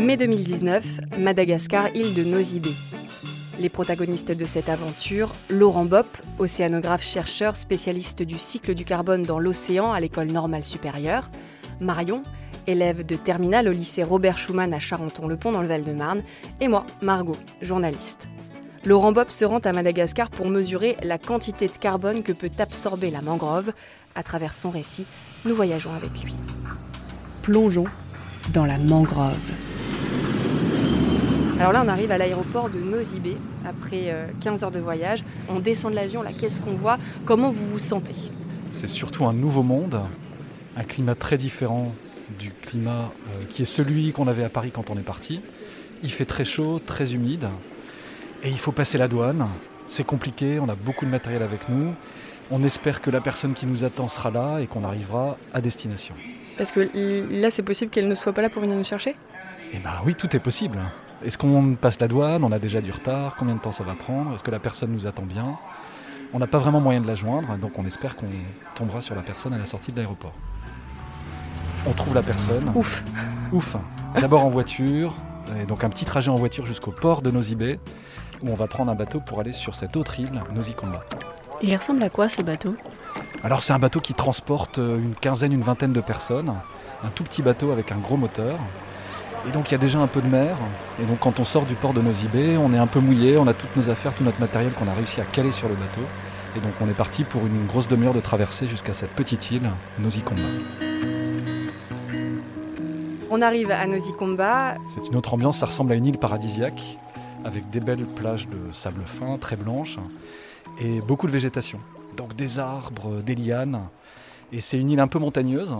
Mai 2019, Madagascar, île de Nosy Les protagonistes de cette aventure, Laurent Bopp, océanographe chercheur spécialiste du cycle du carbone dans l'océan à l'école normale supérieure, Marion, élève de terminale au lycée Robert Schumann à Charenton-le-Pont dans le Val-de-Marne, et moi, Margot, journaliste. Laurent Bopp se rend à Madagascar pour mesurer la quantité de carbone que peut absorber la mangrove. À travers son récit, nous voyageons avec lui. Plongeons dans la mangrove. Alors là, on arrive à l'aéroport de Nosy Be après 15 euh, heures de voyage. On descend de l'avion, là, qu'est-ce qu'on voit? Comment vous vous sentez? C'est surtout un nouveau monde, un climat très différent du climat euh, qui est celui qu'on avait à Paris quand on est parti. Il fait très chaud, très humide, et il faut passer la douane. C'est compliqué, on a beaucoup de matériel avec nous. On espère que la personne qui nous attend sera là et qu'on arrivera à destination. Parce que là, c'est possible qu'elle ne soit pas là pour venir nous chercher? Eh bien oui, tout est possible. Est-ce qu'on passe la douane? On a déjà du retard Combien de temps ça va prendre? Est-ce que la personne nous attend bien? On n'a pas vraiment moyen de la joindre, donc on espère qu'on tombera sur la personne à la sortie de l'aéroport. On trouve la personne. Ouf. Ouf. D'abord en voiture, et donc un petit trajet en voiture jusqu'au port de Nosy où on va prendre un bateau pour aller sur cette autre île, Nosy Il ressemble à quoi ce bateau? Alors c'est un bateau qui transporte euh, une quinzaine, une vingtaine de personnes. Un tout petit bateau avec un gros moteur. Et donc il y a déjà un peu de mer. Et donc quand on sort du port de Nosy on est un peu mouillé, on a toutes nos affaires, tout notre matériel qu'on a réussi à caler sur le bateau. Et donc on est parti pour une grosse demi-heure de traversée jusqu'à cette petite île, Nosy On arrive à Nosy C'est une autre ambiance, ça ressemble à une île paradisiaque, avec des belles plages de sable fin, très blanches, et beaucoup de végétation. Donc des arbres, des lianes. Et c'est une île un peu montagneuse,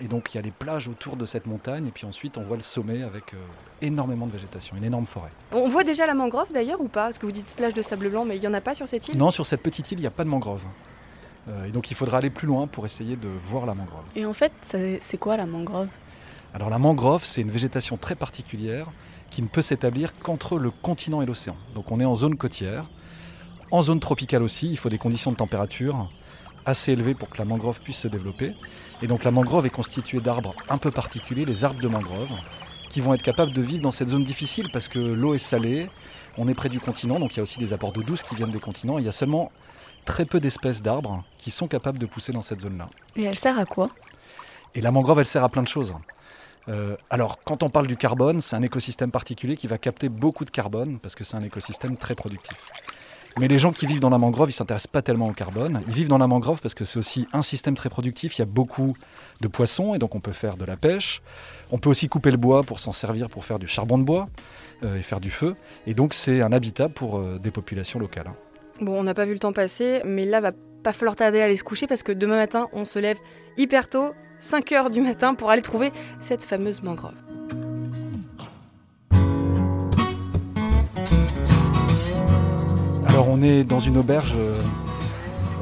et donc il y a les plages autour de cette montagne, et puis ensuite on voit le sommet avec euh, énormément de végétation, une énorme forêt. On voit déjà la mangrove d'ailleurs ou pas? Parce que vous dites plage de sable blanc, mais il n'y en a pas sur cette île? Non, sur cette petite île, il n'y a pas de mangrove. Euh, et donc il faudra aller plus loin pour essayer de voir la mangrove. Et en fait, c'est quoi la mangrove? Alors la mangrove, c'est une végétation très particulière qui ne peut s'établir qu'entre le continent et l'océan. Donc on est en zone côtière. En zone tropicale aussi, il faut des conditions de température assez élevées pour que la mangrove puisse se développer. Et donc la mangrove est constituée d'arbres un peu particuliers, les arbres de mangrove, qui vont être capables de vivre dans cette zone difficile parce que l'eau est salée, on est près du continent, donc il y a aussi des apports d'eau douce qui viennent des continents. il y a seulement très peu d'espèces d'arbres qui sont capables de pousser dans cette zone-là. Et elle sert à quoi? Et la mangrove, elle sert à plein de choses. Euh, alors, quand on parle du carbone, c'est un écosystème particulier qui va capter beaucoup de carbone parce que c'est un écosystème très productif. Mais les gens qui vivent dans la mangrove, ils s'intéressent pas tellement au carbone. Ils vivent dans la mangrove parce que c'est aussi un système très productif. Il y a beaucoup de poissons et donc on peut faire de la pêche. On peut aussi couper le bois pour s'en servir pour faire du charbon de bois euh, et faire du feu. Et donc c'est un habitat pour euh, des populations locales. Bon, on n'a pas vu le temps passer, mais là va pas falloir tarder à aller se coucher parce que demain matin on se lève hyper tôt, 5 heures du matin, pour aller trouver cette fameuse mangrove. Alors on est dans une auberge euh,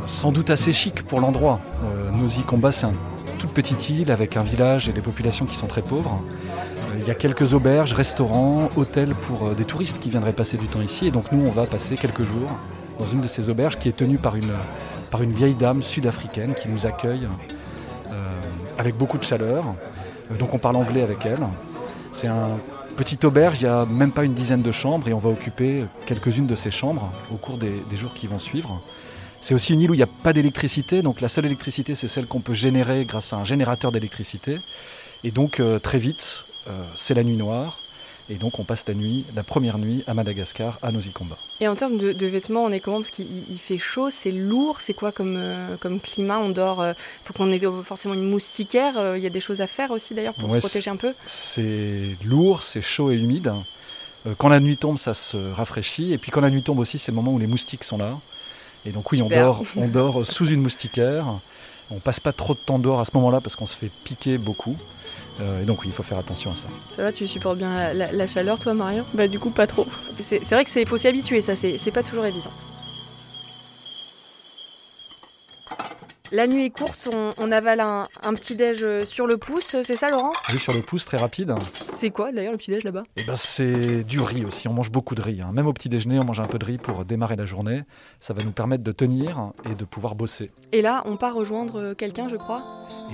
sans doute assez chic pour l'endroit. Euh, Nosy Combat, c'est une toute petite île avec un village et des populations qui sont très pauvres. Euh, il y a quelques auberges, restaurants, hôtels pour des touristes qui viendraient passer du temps ici. Et donc nous, on va passer quelques jours dans une de ces auberges qui est tenue par une, par une vieille dame sud-africaine qui nous accueille avec beaucoup de chaleur. donc on parle anglais avec elle. C'est un Petite auberge, il n'y a même pas une dizaine de chambres et on va occuper quelques-unes de ces chambres au cours des, jours qui vont suivre. C'est aussi une île où il n'y a pas d'électricité, donc la seule électricité c'est celle qu'on peut générer grâce à un générateur d'électricité. Et donc euh, très vite, euh, c'est la nuit noire, et donc on passe la nuit, la première nuit à Madagascar, à Nosy-Comba. Et en termes de, vêtements, on est comment? Parce qu'il fait chaud, c'est lourd, c'est quoi comme, euh, comme climat? On dort, il euh, faut qu'on ait forcément une moustiquaire, euh, il y a des choses à faire aussi d'ailleurs pour se protéger un peu? C'est lourd, c'est chaud et humide. quand la nuit tombe, ça se rafraîchit, et puis quand la nuit tombe aussi, c'est le moment où les moustiques sont là. Et donc oui, on dort, on dort sous une moustiquaire. On passe pas trop de temps dehors à ce moment-là parce qu'on se fait piquer beaucoup. Euh, et donc oui, il faut faire attention à ça. Ça va, tu supportes bien la, chaleur, toi, Marion Bah du coup, pas trop. C'est vrai que c'est faut s'y habituer, ça, c'est pas toujours évident. La nuit est courte, on, avale un, petit déj euh, sur le pouce, c'est ça Laurent? Oui, sur le pouce, très rapide. C'est quoi d'ailleurs le petit déj là-bas? Eh ben, C'est du riz aussi, on mange beaucoup de riz. Hein. Même au petit déjeuner, on mange un peu de riz pour démarrer la journée. Ça va nous permettre de tenir et de pouvoir bosser. Et là, on part rejoindre euh, quelqu'un, je crois?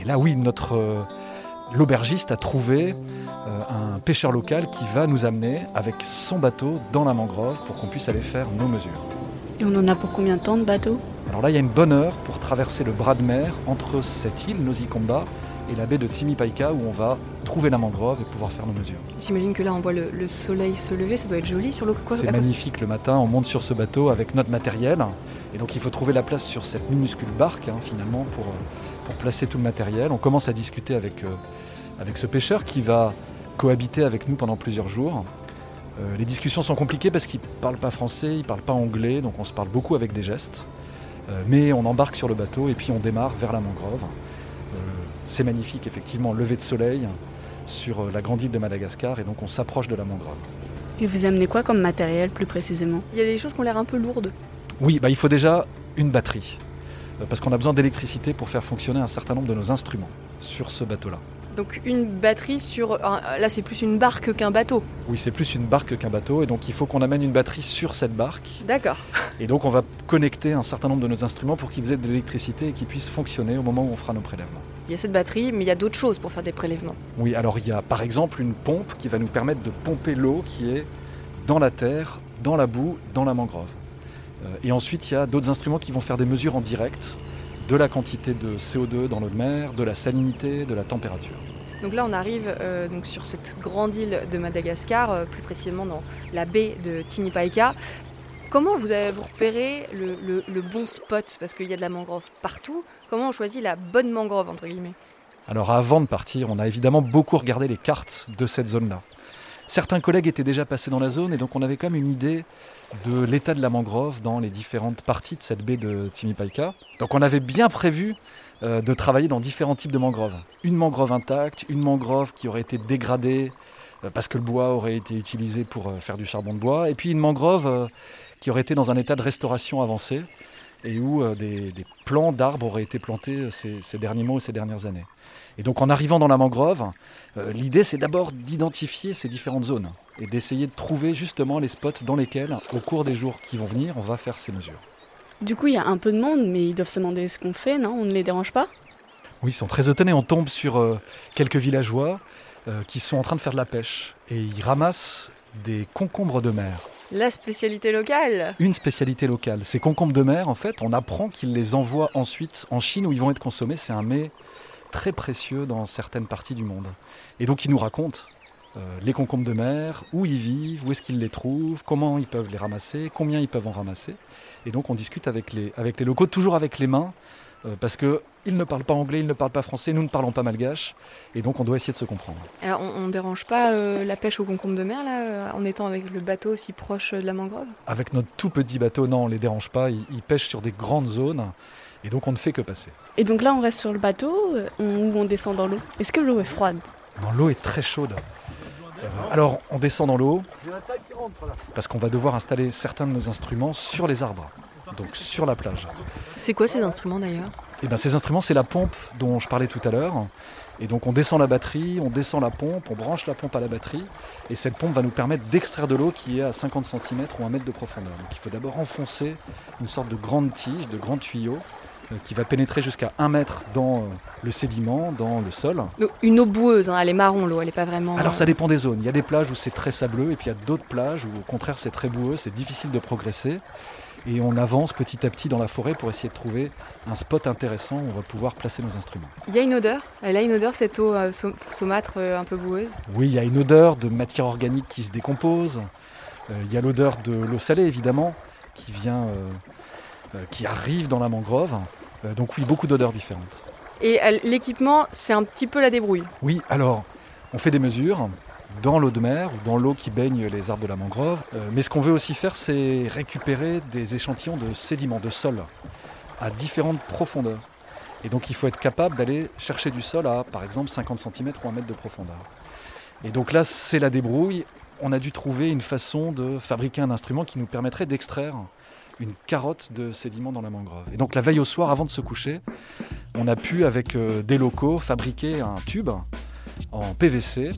Et là, oui, notre l'aubergiste a trouvé euh, un pêcheur local qui va nous amener avec son bateau dans la mangrove pour qu'on puisse aller faire nos mesures. Et on en a pour combien de temps de bateau? Alors là, il y a une bonne heure pour traverser le bras de mer entre cette île, Nosikomba, et la baie de Timipaika où on va trouver la mangrove et pouvoir faire nos mesures. J'imagine que là on voit le, le soleil se lever, ça doit être joli sur l'eau. quoi. C'est magnifique le matin, on monte sur ce bateau avec notre matériel. Et donc il faut trouver la place sur cette minuscule barque hein, finalement pour, euh, pour placer tout le matériel. On commence à discuter avec, euh, avec ce pêcheur qui va cohabiter avec nous pendant plusieurs jours. Euh, les discussions sont compliquées parce qu'il ne parle pas français, il ne parle pas anglais, donc on se parle beaucoup avec des gestes. Euh, mais on embarque sur le bateau et puis on démarre vers la mangrove. Euh, C'est magnifique effectivement, lever de soleil sur la grande île de Madagascar et donc on s'approche de la mangrove. Et vous amenez quoi comme matériel plus précisément? Il y a des choses qui ont l'air un peu lourdes. Oui, bah, il faut déjà une batterie. Parce qu'on a besoin d'électricité pour faire fonctionner un certain nombre de nos instruments sur ce bateau-là. Donc une batterie sur... Là c'est plus une barque qu'un bateau. Oui, c'est plus une barque qu'un bateau, et donc il faut qu'on amène une batterie sur cette barque. D'accord. Et donc on va connecter un certain nombre de nos instruments pour qu'ils aient de l'électricité et qu'ils puissent fonctionner au moment où on fera nos prélèvements. Il y a cette batterie, mais il y a d'autres choses pour faire des prélèvements. Oui, alors il y a par exemple une pompe qui va nous permettre de pomper l'eau qui est dans la terre, dans la boue, dans la mangrove. Euh, et ensuite, il y a d'autres instruments qui vont faire des mesures en direct de la quantité de CO2 dans l'eau de mer, de la salinité, de la température. Donc là, on arrive euh, donc sur cette grande île de Madagascar, euh, plus précisément dans la baie de Tinipaika. Comment vous avez repéré le, le- le bon spot? Parce qu'il y a de la mangrove partout. Comment on choisit la bonne mangrove, entre guillemets? Alors avant de partir, on a évidemment beaucoup regardé les cartes de cette zone-là. Certains collègues étaient déjà passés dans la zone et donc on avait quand même une idée de l'état de la mangrove dans les différentes parties de cette baie de Timipaika. Donc on avait bien prévu euh, de travailler dans différents types de mangroves. Une mangrove intacte, une mangrove qui aurait été dégradée euh, parce que le bois aurait été utilisé pour euh, faire du charbon de bois, et puis une mangrove qui aurait été dans un état de restauration avancé et où des, des plants d'arbres auraient été plantés ces, ces derniers mois ou ces dernières années. Et donc en arrivant dans la mangrove, l'idée c'est d'abord d'identifier ces différentes zones et d'essayer de trouver justement les spots dans lesquels, au cours des jours qui vont venir, on va faire ces mesures. Du coup, il y a un peu de monde, mais ils doivent se demander ce qu'on fait, non? On ne les dérange pas? Oui, ils sont très étonnés. On tombe sur euh, quelques villageois euh, qui sont en train de faire de la pêche et ils ramassent des concombres de mer. La spécialité locale Une spécialité locale. Ces concombres de mer, en fait, on apprend qu'ils les envoient ensuite en Chine où ils vont être consommés. C'est un mets très précieux dans certaines parties du monde. Et donc ils nous racontent euh, les concombres de mer, où ils vivent, où est-ce qu'ils les trouvent, comment ils peuvent les ramasser, combien ils peuvent en ramasser. Et donc on discute avec les, avec les locaux, toujours avec les mains, euh, parce qu'ils ne parlent pas anglais, ils ne parlent pas français, nous ne parlons pas malgache, et donc on doit essayer de se comprendre. Alors, on, on dérange pas euh, la pêche au concombre de mer, là, en étant avec le bateau aussi proche de la mangrove? Avec notre tout petit bateau, non, on ne les dérange pas, ils, ils pêchent sur des grandes zones, et donc on ne fait que passer. Et donc là, on reste sur le bateau ou on descend dans l'eau Est-ce que l'eau est froide? L'eau est très chaude. Euh, alors, on descend dans l'eau parce qu'on va devoir installer certains de nos instruments sur les arbres, donc sur la plage. C'est quoi ces instruments d'ailleurs? Et bien, ces instruments, c'est la pompe dont je parlais tout à l'heure. Et donc, on descend la batterie, on descend la pompe, on branche la pompe à la batterie, et cette pompe va nous permettre d'extraire de l'eau qui est à 50 cm ou 1 mètre de profondeur. Donc, il faut d'abord enfoncer une sorte de grande tige, de grand tuyau, qui va pénétrer jusqu'à 1 mètre dans euh, le sédiment, dans le sol. Donc, Une eau boueuse, hein, elle est marron l'eau, elle est pas vraiment... Alors ça euh, dépend des zones. Il y a des plages où c'est très sableux et puis il y a d'autres plages où au contraire c'est très boueux, c'est difficile de progresser. Et on avance petit à petit dans la forêt pour essayer de trouver un spot intéressant où on va pouvoir placer nos instruments. Il y a une odeur? Elle a une odeur cette eau euh, sau- saumâtre euh, un peu boueuse? Oui, il y a une odeur de matière organique qui se décompose. Euh, il y a l'odeur de l'eau salée évidemment qui vient, euh, euh, qui arrive dans la mangrove. Euh, donc oui, beaucoup d'odeurs différentes. Et euh, l'équipement, c'est un petit peu la débrouille. Oui, alors, on fait des mesures dans l'eau de mer ou dans l'eau qui baigne les arbres de la mangrove. Euh, mais ce qu'on veut aussi faire, c'est récupérer des échantillons de sédiments, de sol, à différentes profondeurs. Et donc, il faut être capable d'aller chercher du sol à, par exemple, 50 cm ou 1 mètre de profondeur. Et donc là, c'est la débrouille. On a dû trouver une façon de fabriquer un instrument qui nous permettrait d'extraire une carotte de sédiments dans la mangrove. Et donc la veille au soir, avant de se coucher, on a pu, avec euh, des locaux, fabriquer un tube en PVC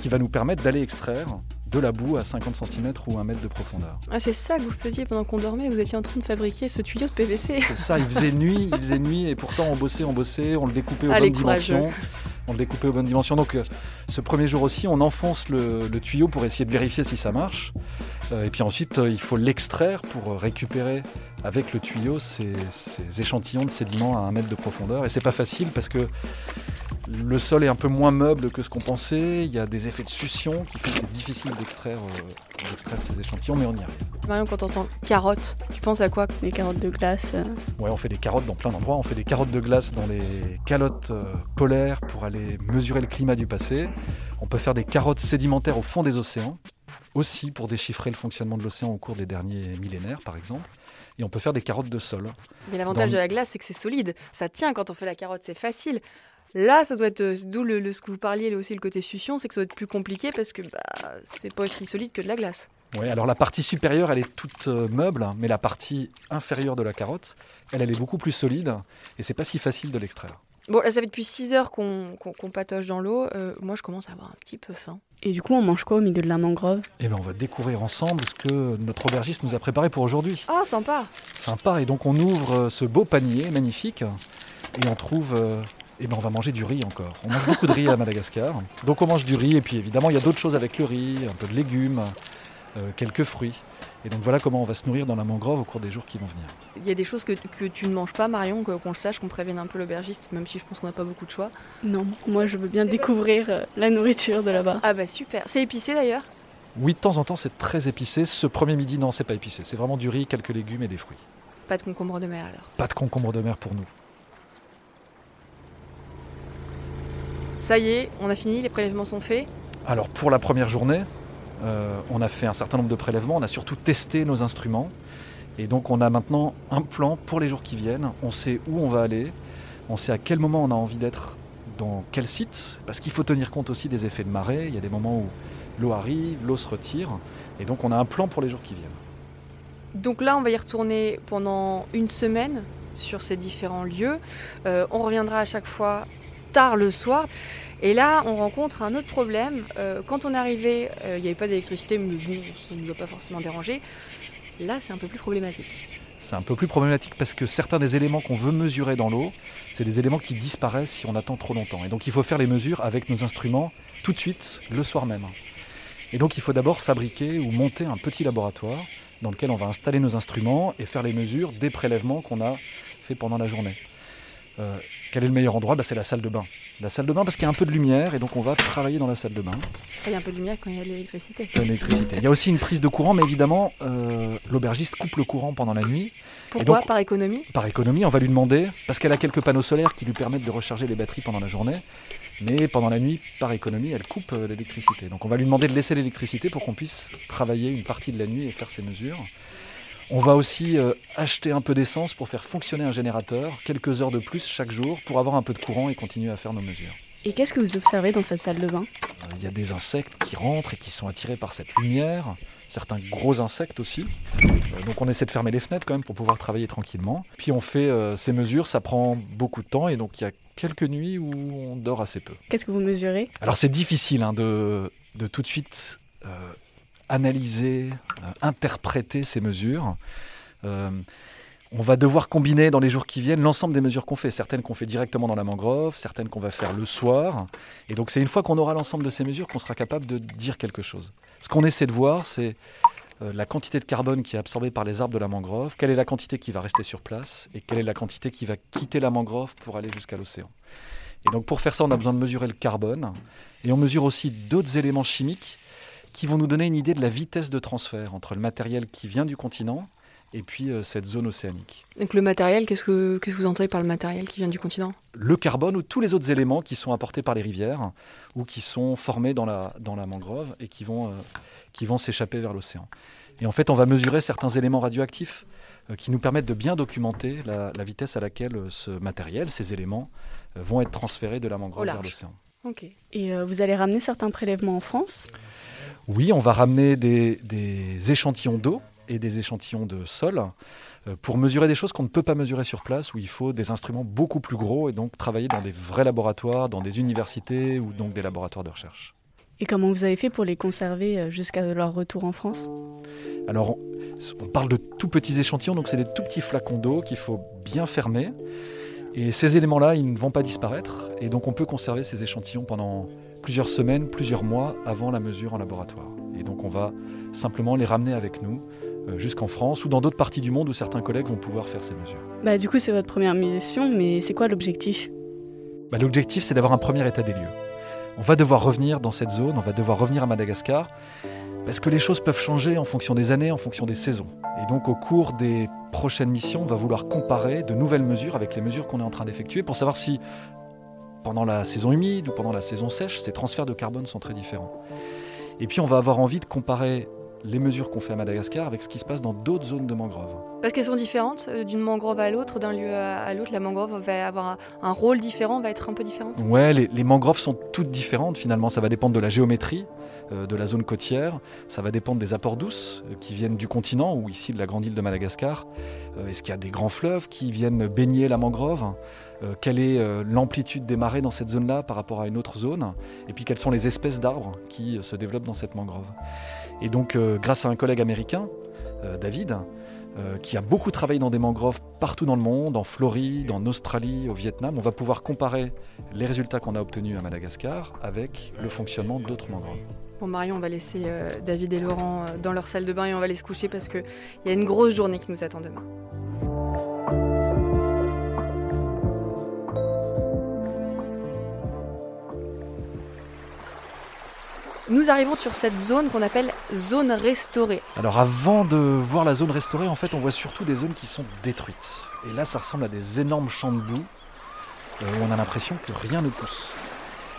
qui va nous permettre d'aller extraire de la boue à 50 cm ou 1 mètre de profondeur. Ah, c'est ça que vous faisiez pendant qu'on dormait, vous étiez en train de fabriquer ce tuyau de PVC. C'est ça, il faisait nuit, il faisait nuit et pourtant on bossait, on bossait, on le découpait aux Ah, les bonnes courageux. dimensions. on le découpait aux bonnes dimensions. Donc euh, ce premier jour aussi, on enfonce le, le tuyau pour essayer de vérifier si ça marche. Euh, et puis ensuite, euh, il faut l'extraire pour récupérer avec le tuyau ces, ces échantillons de sédiments à un mètre de profondeur. Et c'est pas facile parce que le sol est un peu moins meuble que ce qu'on pensait. Il y a des effets de succion qui font que c'est difficile d'extraire euh, ces échantillons, mais on y arrive. Marion, quand t'entends carottes, tu penses à quoi? Des carottes de glace. euh, Ouais, on fait des carottes dans plein d'endroits. On fait des carottes de glace dans les calottes euh, polaires pour aller mesurer le climat du passé. On peut faire des carottes sédimentaires au fond des océans, aussi pour déchiffrer le fonctionnement de l'océan au cours des derniers millénaires, par exemple. Et on peut faire des carottes de sol. Mais l'avantage Dans- de la glace, c'est que c'est solide. Ça tient quand on fait la carotte, c'est facile. Là, ça doit être euh, d'où le, le- ce que vous parliez, là aussi le côté succion, c'est que ça doit être plus compliqué parce que bah, c'est pas aussi solide que de la glace. Ouais, alors la partie supérieure, elle est toute euh, meuble, mais la partie inférieure de la carotte, elle, elle est beaucoup plus solide et c'est pas si facile de l'extraire. Bon, là, ça fait depuis 6 heures qu'on qu'on patoche dans l'eau. Euh, moi, je commence à avoir un petit peu faim. Et du coup, on mange quoi au milieu de la mangrove? Et bien, on va découvrir ensemble ce que notre aubergiste nous a préparé pour aujourd'hui. Oh, sympa Sympa. Et donc, on ouvre euh, ce beau panier magnifique et on trouve. euh, eh ben, on va manger du riz encore. On mange beaucoup de riz à Madagascar. Donc, on mange du riz et puis évidemment, il y a d'autres choses avec le riz, un peu de légumes, euh, quelques fruits. Et donc, voilà comment on va se nourrir dans la mangrove au cours des jours qui vont venir. Il y a des choses que, que tu ne manges pas, Marion, qu'on le sache, qu'on prévienne un peu l'aubergiste, même si je pense qu'on n'a pas beaucoup de choix. Non, moi je veux bien découvrir euh, la nourriture de là-bas. Ah bah super. C'est épicé d'ailleurs? Oui, de temps en temps, c'est très épicé. Ce premier midi, non, c'est pas épicé. C'est vraiment du riz, quelques légumes et des fruits. Pas de concombre de mer alors. Pas de concombre de mer pour nous. Ça y est, on a fini, les prélèvements sont faits. Alors pour la première journée, on a fait un certain nombre de prélèvements, on a surtout testé nos instruments. Et donc on a maintenant un plan pour les jours qui viennent. On sait où on va aller, on sait à quel moment on a envie d'être dans quel site, parce qu'il faut tenir compte aussi des effets de marée. Il y a des moments où l'eau arrive, l'eau se retire. Et donc on a un plan pour les jours qui viennent. Donc là, on va y retourner pendant une semaine sur ces différents lieux. Euh, on reviendra à chaque fois tard le soir. Et là, on rencontre un autre problème. Euh, quand on arrivé, euh, il n'y avait pas d'électricité, mais bon, ça ne nous a pas forcément dérangé. Là, c'est un peu plus problématique. C'est un peu plus problématique parce que certains des éléments qu'on veut mesurer dans l'eau, c'est des éléments qui disparaissent si on attend trop longtemps. Et donc il faut faire les mesures avec nos instruments tout de suite, le soir même. Et donc il faut d'abord fabriquer ou monter un petit laboratoire dans lequel on va installer nos instruments et faire les mesures des prélèvements qu'on a fait pendant la journée. Euh, quel est le meilleur endroit? Bah, C'est la salle de bain. La salle de bain parce qu'il y a un peu de lumière et donc on va travailler dans la salle de bain. Il y a un peu de lumière quand il y a de l'électricité. de l'électricité. Il y a aussi une prise de courant, mais évidemment, euh, l'aubergiste coupe le courant pendant la nuit. Pourquoi donc- Par économie? Par économie, on va lui demander, parce qu'elle a quelques panneaux solaires qui lui permettent de recharger les batteries pendant la journée, mais pendant la nuit, par économie, elle coupe euh, l'électricité. Donc on va lui demander de laisser l'électricité pour qu'on puisse travailler une partie de la nuit et faire ses mesures. On va aussi euh, acheter un peu d'essence pour faire fonctionner un générateur, quelques heures de plus chaque jour, pour avoir un peu de courant et continuer à faire nos mesures. Et qu'est-ce que vous observez dans cette salle de bain? Euh, Il y a des insectes qui rentrent et qui sont attirés par cette lumière, certains gros insectes aussi. Euh, donc on essaie de fermer les fenêtres quand même pour pouvoir travailler tranquillement. Puis on fait euh, ces mesures, ça prend beaucoup de temps et donc il y a quelques nuits où on dort assez peu. Qu'est-ce que vous mesurez? Alors c'est difficile hein, de, de tout de suite euh, analyser, euh, interpréter ces mesures. Euh, on va devoir combiner dans les jours qui viennent l'ensemble des mesures qu'on fait, certaines qu'on fait directement dans la mangrove, certaines qu'on va faire le soir. Et donc c'est une fois qu'on aura l'ensemble de ces mesures qu'on sera capable de dire quelque chose. Ce qu'on essaie de voir, c'est euh, la quantité de carbone qui est absorbée par les arbres de la mangrove, quelle est la quantité qui va rester sur place et quelle est la quantité qui va quitter la mangrove pour aller jusqu'à l'océan. Et donc pour faire ça, on a besoin de mesurer le carbone et on mesure aussi d'autres éléments chimiques qui vont nous donner une idée de la vitesse de transfert entre le matériel qui vient du continent et puis euh, cette zone océanique. Donc le matériel, qu'est-ce que, qu'est-ce que vous entendez par le matériel qui vient du continent? Le carbone ou tous les autres éléments qui sont apportés par les rivières ou qui sont formés dans la, dans la mangrove et qui vont, euh, qui vont s'échapper vers l'océan. Et en fait, on va mesurer certains éléments radioactifs euh, qui nous permettent de bien documenter la, la vitesse à laquelle ce matériel, ces éléments, vont être transférés de la mangrove vers l'océan. Ok. Et euh, vous allez ramener certains prélèvements en France? Oui, on va ramener des, des échantillons d'eau et des échantillons de sol euh, pour mesurer des choses qu'on ne peut pas mesurer sur place, où il faut des instruments beaucoup plus gros et donc travailler dans des vrais laboratoires, dans des universités ou donc des laboratoires de recherche. Et comment vous avez fait pour les conserver euh, jusqu'à leur retour en France? Alors, on, on parle de tout petits échantillons, donc c'est des tout petits flacons d'eau qu'il faut bien fermer. Et ces éléments-là, ils ne vont pas disparaître, et donc on peut conserver ces échantillons pendant plusieurs semaines, plusieurs mois avant la mesure en laboratoire. Et donc on va simplement les ramener avec nous euh, jusqu'en France ou dans d'autres parties du monde où certains collègues vont pouvoir faire ces mesures. Bah du coup c'est votre première mission, mais c'est quoi l'objectif? Bah, L'objectif c'est d'avoir un premier état des lieux. On va devoir revenir dans cette zone, on va devoir revenir à Madagascar, parce que les choses peuvent changer en fonction des années, en fonction des saisons. Et donc au cours des prochaines missions, on va vouloir comparer de nouvelles mesures avec les mesures qu'on est en train d'effectuer pour savoir si pendant la saison humide ou pendant la saison sèche, ces transferts de carbone sont très différents. Et puis on va avoir envie de comparer les mesures qu'on fait à Madagascar avec ce qui se passe dans d'autres zones de mangrove. Parce qu'elles sont différentes euh, d'une mangrove à l'autre, d'un lieu à l'autre. La mangrove va avoir un rôle différent, va être un peu différente? Ouais, les, les, mangroves sont toutes différentes finalement. Ça va dépendre de la géométrie euh, de la zone côtière. Ça va dépendre des apports douces euh, qui viennent du continent ou ici de la grande île de Madagascar. Est-ce qu'il y a des grands fleuves qui viennent baigner la mangrove? Quelle est l'amplitude des marées dans cette zone-là par rapport à une autre zone, et puis quelles sont les espèces d'arbres qui se développent dans cette mangrove? Et donc, euh, grâce à un collègue américain, euh, David, euh, qui a beaucoup travaillé dans des mangroves partout dans le monde, en Floride, en Australie, au Vietnam, on va pouvoir comparer les résultats qu'on a obtenus à Madagascar avec le fonctionnement d'autres mangroves. Bon Marion, on va laisser David et Laurent dans leur salle de bain et on va les se coucher parce qu'il y a une grosse journée qui nous attend demain. Nous arrivons sur cette zone qu'on appelle zone restaurée. Alors avant de voir la zone restaurée, en fait, on voit surtout des zones qui sont détruites. Et là, ça ressemble à des énormes champs de boue euh, où on a l'impression que rien ne pousse.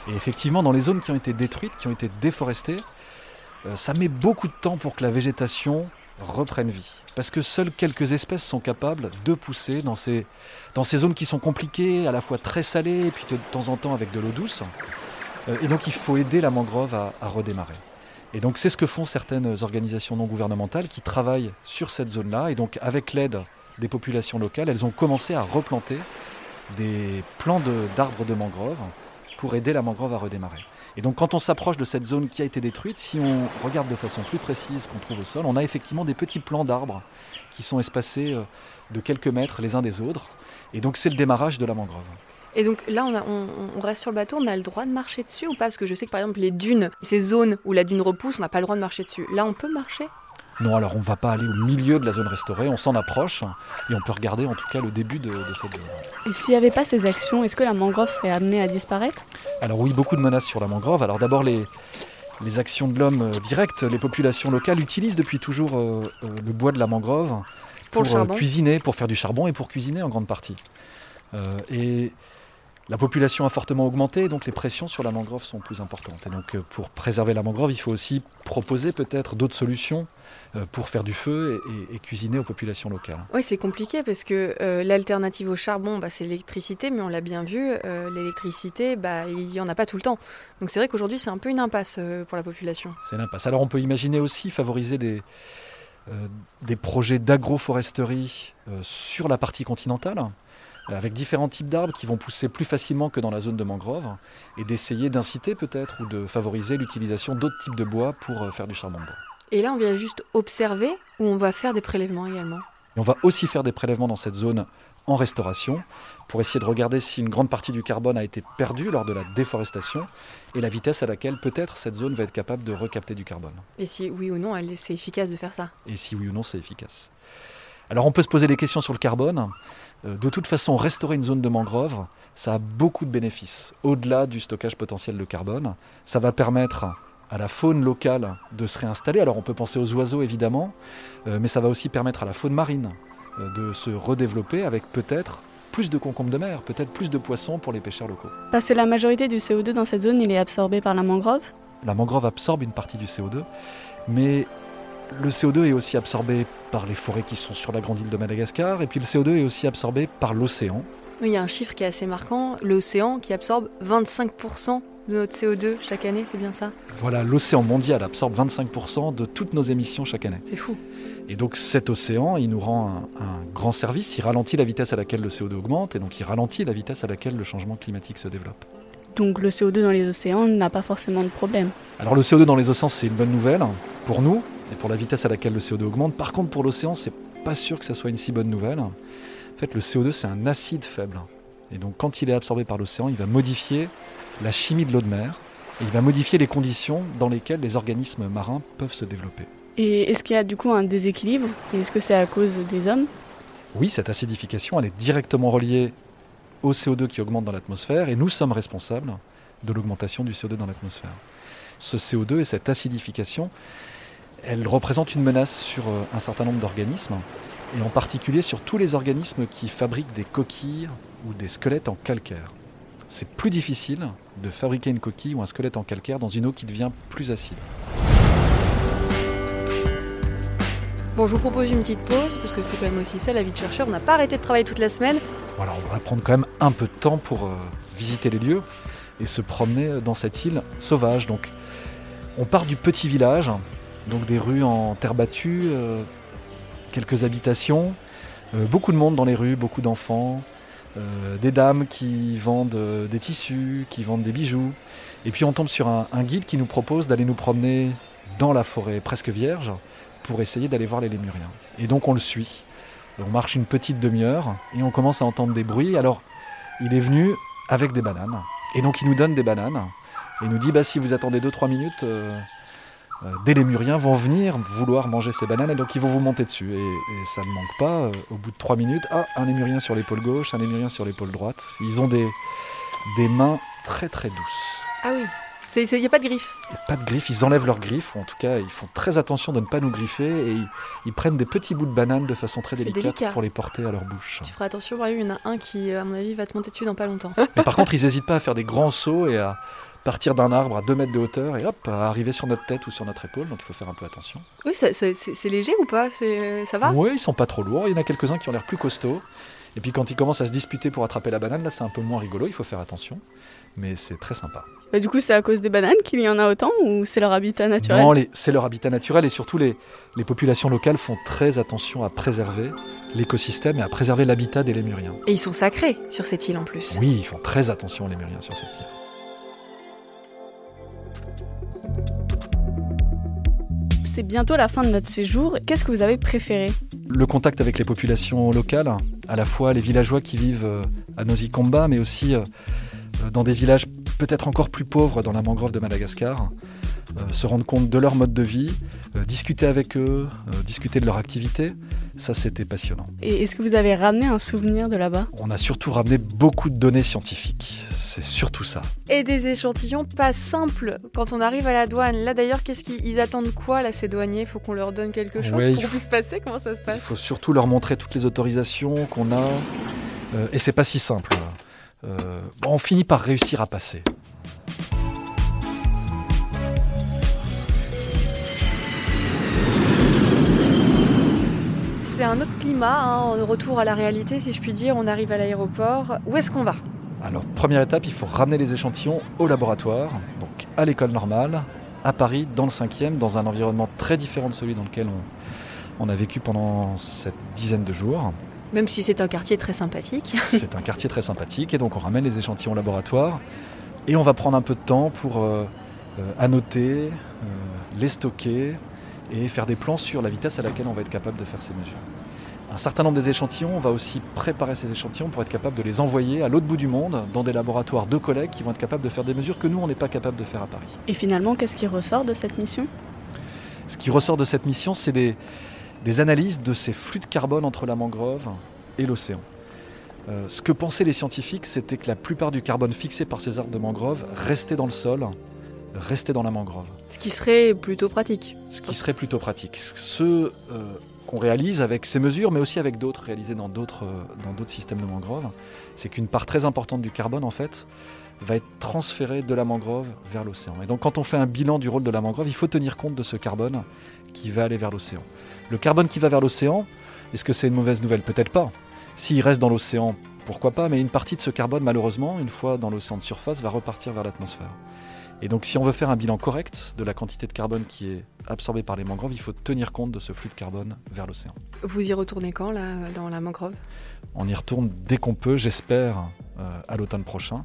Et effectivement, dans les zones qui ont été détruites, qui ont été déforestées, euh, ça met beaucoup de temps pour que la végétation reprenne vie. Parce que seules quelques espèces sont capables de pousser dans ces, dans ces zones qui sont compliquées, à la fois très salées, et puis de temps en temps avec de l'eau douce. Euh, et donc il faut aider la mangrove à, redémarrer. Et donc c'est ce que font certaines organisations non gouvernementales qui travaillent sur cette zone-là. Et donc avec l'aide des populations locales, elles ont commencé à replanter des plants d'arbres de, mangrove pour aider la mangrove à redémarrer. Et donc quand on s'approche de cette zone qui a été détruite, si on regarde de façon plus précise qu'on trouve au sol, on a effectivement des petits plants d'arbres qui sont espacés euh, de quelques mètres les uns des autres. Et donc c'est le démarrage de la mangrove. Et donc là, on, reste sur le bateau, on a le droit de marcher dessus ou pas? Parce que je sais que par exemple, les dunes, ces zones où la dune repousse, on n'a pas le droit de marcher dessus. Là, on peut marcher? Non, alors on ne va pas aller au milieu de la zone restaurée, on s'en approche et on peut regarder en tout cas le début de, cette zone. Et s'il n'y avait pas ces actions, est-ce que la mangrove serait amenée à disparaître? Alors oui, beaucoup de menaces sur la mangrove. Alors d'abord les, les actions de l'homme euh, directes, les populations locales utilisent depuis toujours euh, euh, le bois de la mangrove pour, cuisiner, pour faire du charbon et pour cuisiner en grande partie. et la population a fortement augmenté, donc les pressions sur la mangrove sont plus importantes. Et donc euh, pour préserver la mangrove, il faut aussi proposer peut-être d'autres solutions euh, pour faire du feu et, cuisiner aux populations locales. Oui, c'est compliqué parce que euh, l'alternative au charbon, bah, c'est l'électricité, mais on l'a bien vu, l'électricité, bah, il n'y en a pas tout le temps. Donc c'est vrai qu'aujourd'hui, c'est un peu une impasse pour la population. C'est une impasse. Alors on peut imaginer aussi favoriser des, des projets d'agroforesterie sur la partie continentale. Euh, avec différents types d'arbres qui vont pousser plus facilement que dans la zone de mangrove, et d'essayer d'inciter peut-être ou de favoriser l'utilisation d'autres types de bois pour euh, faire du charbon de bois. Et là, on vient juste observer ou on va faire des prélèvements également? Et On va aussi faire des prélèvements dans cette zone en restauration pour essayer de regarder si une grande partie du carbone a été perdue lors de la déforestation et la vitesse à laquelle peut-être cette zone va être capable de recapter du carbone. Et si oui ou non, c'est efficace de faire ça? Et si oui ou non, c'est efficace. Alors on peut se poser des questions sur le carbone. Euh, de toute façon, restaurer une zone de mangrove, ça a beaucoup de bénéfices. Au-delà du stockage potentiel de carbone, ça va permettre à la faune locale de se réinstaller. Alors on peut penser aux oiseaux évidemment, euh, mais ça va aussi permettre à la faune marine euh, de se redévelopper avec peut-être plus de concombres de mer, peut-être plus de poissons pour les pêcheurs locaux. Parce que la majorité du CO2 dans cette zone, il est absorbé par la mangrove? La mangrove absorbe une partie du CO2, mais le CO2 est aussi absorbé par les forêts qui sont sur la grande île de Madagascar, et puis le CO2 est aussi absorbé par l'océan. il y a un chiffre qui est assez marquant, l'océan qui absorbe 25% de notre CO2 chaque année, c'est bien ça? Voilà, l'océan mondial absorbe 25% de toutes nos émissions chaque année. C'est fou. Et donc cet océan, il nous rend un, un, grand service, il ralentit la vitesse à laquelle le CO2 augmente, et donc il ralentit la vitesse à laquelle le changement climatique se développe. Donc le CO2 dans les océans n'a pas forcément de problème. Alors le CO2 dans les océans, c'est une bonne nouvelle pour nous et pour la vitesse à laquelle le CO2 augmente. Par contre, pour l'océan, c'est pas sûr que ça soit une si bonne nouvelle. En fait, le CO2, c'est un acide faible. Et donc quand il est absorbé par l'océan, il va modifier la chimie de l'eau de mer et il va modifier les conditions dans lesquelles les organismes marins peuvent se développer. Et est-ce qu'il y a du coup un déséquilibre? Et est-ce que c'est à cause des hommes? Oui, cette acidification, elle est directement reliée au CO2 qui augmente dans l'atmosphère et nous sommes responsables de l'augmentation du CO2 dans l'atmosphère. Ce CO2 et cette acidification, elle représente une menace sur euh, un certain nombre d'organismes et en particulier sur tous les organismes qui fabriquent des coquilles ou des squelettes en calcaire. C'est plus difficile de fabriquer une coquille ou un squelette en calcaire dans une eau qui devient plus acide. Bon, je vous propose une petite pause, parce que c'est quand même aussi ça la vie de chercheur. On n'a pas arrêté de travailler toute la semaine. Voilà, on va prendre quand même un peu de temps pour euh, visiter les lieux et se promener dans cette île sauvage. Donc, on part du petit village, donc des rues en terre battue, euh, quelques habitations, euh, beaucoup de monde dans les rues, beaucoup d'enfants, euh, des dames qui vendent des tissus, qui vendent des bijoux. Et puis on tombe sur un, guide qui nous propose d'aller nous promener dans la forêt presque vierge pour essayer d'aller voir les lémuriens. Et donc on le suit. On marche une petite demi-heure et on commence à entendre des bruits. Alors il est venu avec des bananes. Et donc il nous donne des bananes. Et nous dit bah, si vous attendez 2-3 minutes, des lémuriens vont venir vouloir manger ces bananes et donc ils vont vous monter dessus. Et, et ça ne manque pas. euh, au bout de 3 minutes, ah, un lémurien sur l'épaule gauche, un lémurien sur l'épaule droite. Ils ont des, des mains très très douces. Ah oui. Il n'y a pas de griffes. Pas de griffes, ils enlèvent leurs griffes, ou en tout cas ils font très attention de ne pas nous griffer et ils, ils prennent des petits bouts de banane de façon très délicate délicat. pour les porter à leur bouche. Tu feras attention, il y en a un qui, à mon avis, va te monter dessus dans pas longtemps. Mais par contre ils n'hésitent pas à faire des grands sauts et à partir d'un arbre à 2 mètres de hauteur et hop, arriver sur notre tête ou sur notre épaule, donc il faut faire un peu attention. Oui, c'est léger ou pas? C'est- Ça va? Oui, ils sont pas trop lourds, il y en a quelques-uns qui ont l'air plus costauds. Et puis quand ils commencent à se disputer pour attraper la banane, là c'est un peu moins rigolo, il faut faire attention. Mais c'est très sympa. Bah, Du coup, c'est à cause des bananes qu'il y en a autant ou c'est leur habitat naturel? Non, c'est leur habitat naturel et surtout les, les populations locales font très attention à préserver l'écosystème et à préserver l'habitat des lémuriens. Et ils sont sacrés sur cette île en plus. Oui, ils font très attention aux lémuriens sur cette île. C'est bientôt la fin de notre séjour. Qu'est-ce que vous avez préféré? Le contact avec les populations locales, à la fois les villageois qui vivent euh, à Nosy-Comba, mais aussi euh, euh, dans des villages peut-être encore plus pauvres dans la mangrove de Madagascar, euh, se rendre compte de leur mode de vie, euh, discuter avec eux, euh, discuter de leur activité, ça c'était passionnant. Et est-ce que vous avez ramené un souvenir de là-bas? On a surtout ramené beaucoup de données scientifiques, c'est surtout ça. Et des échantillons pas simples quand on arrive à la douane. Là d'ailleurs, qu'est-ce qu'ils ils attendent quoi là ces douaniers? Faut qu'on leur donne quelque chose Ouais, il pour faut- puisse passer? Comment ça se Il passe? faut surtout leur montrer toutes les autorisations qu'on a, euh, et c'est pas si simple. On finit par réussir à passer. C'est un autre climat, hein, retour à la réalité si je puis dire. On arrive à l'aéroport. Où est-ce qu'on va? Alors, première étape, il faut ramener les échantillons au laboratoire, donc à l'école normale, à Paris, dans le 5e, dans un environnement très différent de celui dans lequel on, on a vécu pendant cette dizaine de jours. Même si c'est un quartier très sympathique. C'est un quartier très sympathique, et donc on ramène les échantillons au laboratoire, et on va prendre un peu de temps pour euh, euh, annoter, euh, les stocker, et faire des plans sur la vitesse à laquelle on va être capable de faire ces mesures. Un certain nombre des échantillons, on va aussi préparer ces échantillons pour être capable de les envoyer à l'autre bout du monde, dans des laboratoires de collègues qui vont être capables de faire des mesures que nous, on n'est pas capable de faire à Paris. Et finalement, qu'est-ce qui ressort de cette mission? Ce qui ressort de cette mission, c'est des, des analyses de ces flux de carbone entre la mangrove et l'océan. Euh, ce que pensaient les scientifiques, c'était que la plupart du carbone fixé par ces arbres de mangrove restait dans le sol, restait dans la mangrove. Ce qui serait plutôt pratique. Ce qui serait plutôt pratique. Ce euh, qu'on réalise avec ces mesures, mais aussi avec d'autres réalisées dans d'autres euh, dans d'autres systèmes de mangrove, c'est qu'une part très importante du carbone, en fait, va être transférée de la mangrove vers l'océan. Et donc, quand on fait un bilan du rôle de la mangrove, il faut tenir compte de ce carbone qui va aller vers l'océan. Le carbone qui va vers l'océan, est-ce que c'est une mauvaise nouvelle? Peut-être pas. S'il reste dans l'océan, pourquoi pas, mais une partie de ce carbone, malheureusement, une fois dans l'océan de surface, va repartir vers l'atmosphère. Et donc, si on veut faire un bilan correct de la quantité de carbone qui est absorbée par les mangroves, il faut tenir compte de ce flux de carbone vers l'océan. Vous y retournez quand là dans la mangrove? On y retourne dès qu'on peut, j'espère, euh, à l'automne prochain,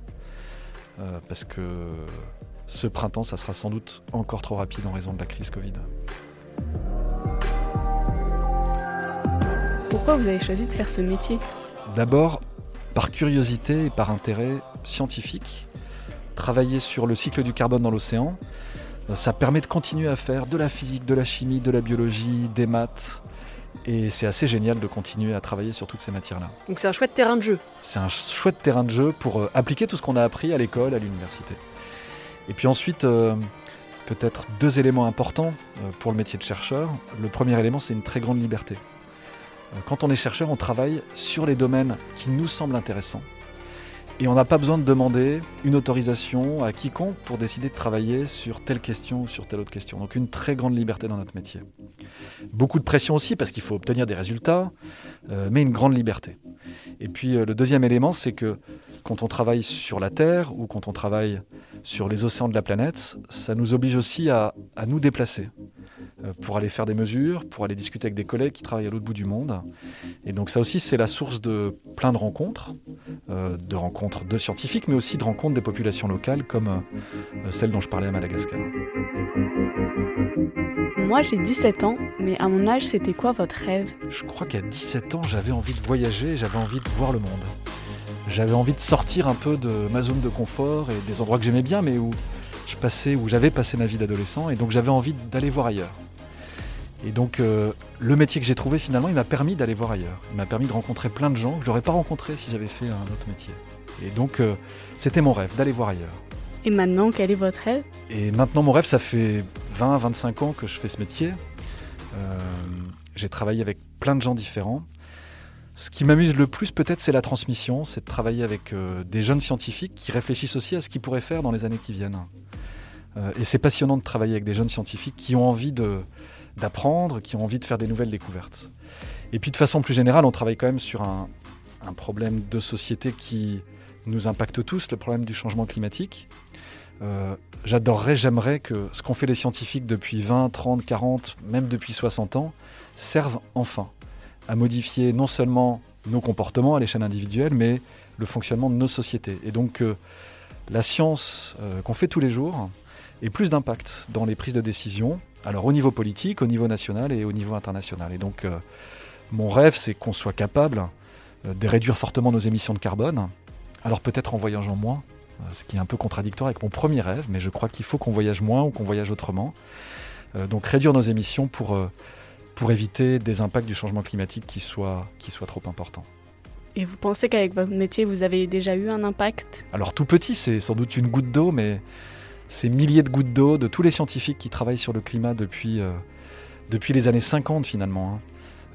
euh, parce que ce printemps, ça sera sans doute encore trop rapide en raison de la crise Covid. Pourquoi vous avez choisi de faire ce métier D'abord, par curiosité et par intérêt scientifique. Travailler sur le cycle du carbone dans l'océan, ça permet de continuer à faire de la physique, de la chimie, de la biologie, des maths. Et c'est assez génial de continuer à travailler sur toutes ces matières-là. Donc c'est un chouette terrain de jeu. C'est un chouette terrain de jeu pour euh, appliquer tout ce qu'on a appris à l'école, à l'université. Et puis ensuite, euh, peut-être deux éléments importants euh, pour le métier de chercheur. Le premier élément, c'est une très grande liberté. Quand on est chercheur, on travaille sur les domaines qui nous semblent intéressants. Et on n'a pas besoin de demander une autorisation à quiconque pour décider de travailler sur telle question ou sur telle autre question. Donc une très grande liberté dans notre métier. Beaucoup de pression aussi parce qu'il faut obtenir des résultats, euh, mais une grande liberté. Et puis euh, le deuxième élément, c'est que quand on travaille sur la Terre ou quand on travaille sur les océans de la planète, ça nous oblige aussi à nous déplacer. Euh, pour aller faire des mesures, pour aller discuter avec des collègues qui travaillent à l'autre bout du monde. Et donc ça aussi, c'est la source de plein de rencontres, euh, de rencontres de scientifiques, mais aussi de rencontres des populations locales comme euh, celle dont je parlais à Madagascar. Moi, j'ai 17 ans, mais à mon âge, c'était quoi votre rêve? Je crois qu'à 17 ans, j'avais envie de voyager, j'avais envie de voir le monde. J'avais envie de sortir un peu de ma zone de confort et des endroits que j'aimais bien, mais où je passais, où j'avais passé ma vie d'adolescent, et donc j'avais envie d'aller voir ailleurs. Et donc euh, le métier que j'ai trouvé finalement, il m'a permis d'aller voir ailleurs. Il m'a permis de rencontrer plein de gens que je n'aurais pas rencontrés si j'avais fait un autre métier. Et donc euh, c'était mon rêve, d'aller voir ailleurs. Et maintenant, quel est votre rêve? Et maintenant, mon rêve, ça fait 20, 25 ans que je fais ce métier. Euh, j'ai travaillé avec plein de gens différents. Ce qui m'amuse le plus, peut-être, c'est la transmission, c'est de travailler avec des jeunes scientifiques qui réfléchissent aussi à ce qu'ils pourraient faire dans les années qui viennent. et c'est passionnant de travailler avec des jeunes scientifiques qui ont envie de, d'apprendre, qui ont envie de faire des nouvelles découvertes. Et puis de façon plus générale, on travaille quand même sur un, problème de société qui nous impacte tous, le problème du changement climatique. Euh, j'adorerais, j'aimerais que ce qu'ont fait les scientifiques depuis 20, 30, 40, même depuis 60 ans, serve enfin à modifier non seulement nos comportements à l'échelle individuelle, mais le fonctionnement de nos sociétés. Et donc la science euh, qu'on fait tous les jours ait plus d'impact dans les prises de décision, alors au niveau politique, au niveau national et au niveau international. Et donc euh, mon rêve, c'est qu'on soit capable euh, de réduire fortement nos émissions de carbone. Alors peut-être en voyageant moins, euh, ce qui est un peu contradictoire avec mon premier rêve, mais je crois qu'il faut qu'on voyage moins ou qu'on voyage autrement. donc réduire nos émissions pour, pour éviter des impacts du changement climatique qui soient, qui soient trop importants. Et vous pensez qu'avec votre métier, vous avez déjà eu un impact? Alors tout petit, c'est sans doute une goutte d'eau, mais ces milliers de gouttes d'eau de tous les scientifiques qui travaillent sur le climat depuis, euh, depuis les années 50 finalement. Hein.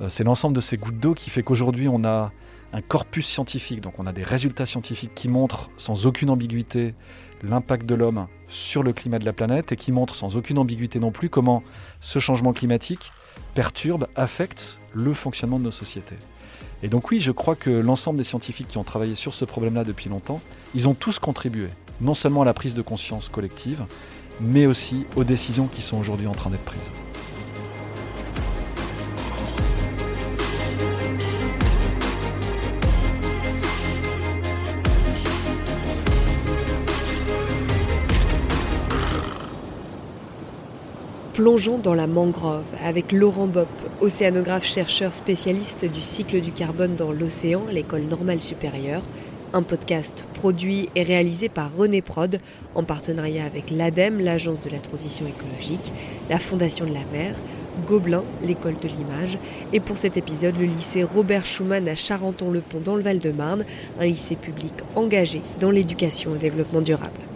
Euh, c'est l'ensemble de ces gouttes d'eau qui fait qu'aujourd'hui on a un corpus scientifique, donc on a des résultats scientifiques qui montrent sans aucune ambiguïté l'impact de l'homme sur le climat de la planète et qui montrent sans aucune ambiguïté non plus comment ce changement climatique perturbe, affecte le fonctionnement de nos sociétés. Et donc oui, je crois que l'ensemble des scientifiques qui ont travaillé sur ce problème-là depuis longtemps, ils ont tous contribué non seulement à la prise de conscience collective, mais aussi aux décisions qui sont aujourd'hui en train d'être prises. Plongeons dans la mangrove avec Laurent Bopp, océanographe chercheur spécialiste du cycle du carbone dans l'océan, l'école normale supérieure, un podcast produit et réalisé par René Prod en partenariat avec l'ADEME, l'Agence de la transition écologique, la Fondation de la mer, Gobelin, l'école de l'image, et pour cet épisode, le lycée Robert Schumann à Charenton-le-Pont dans le Val-de-Marne, un lycée public engagé dans l'éducation le développement durable.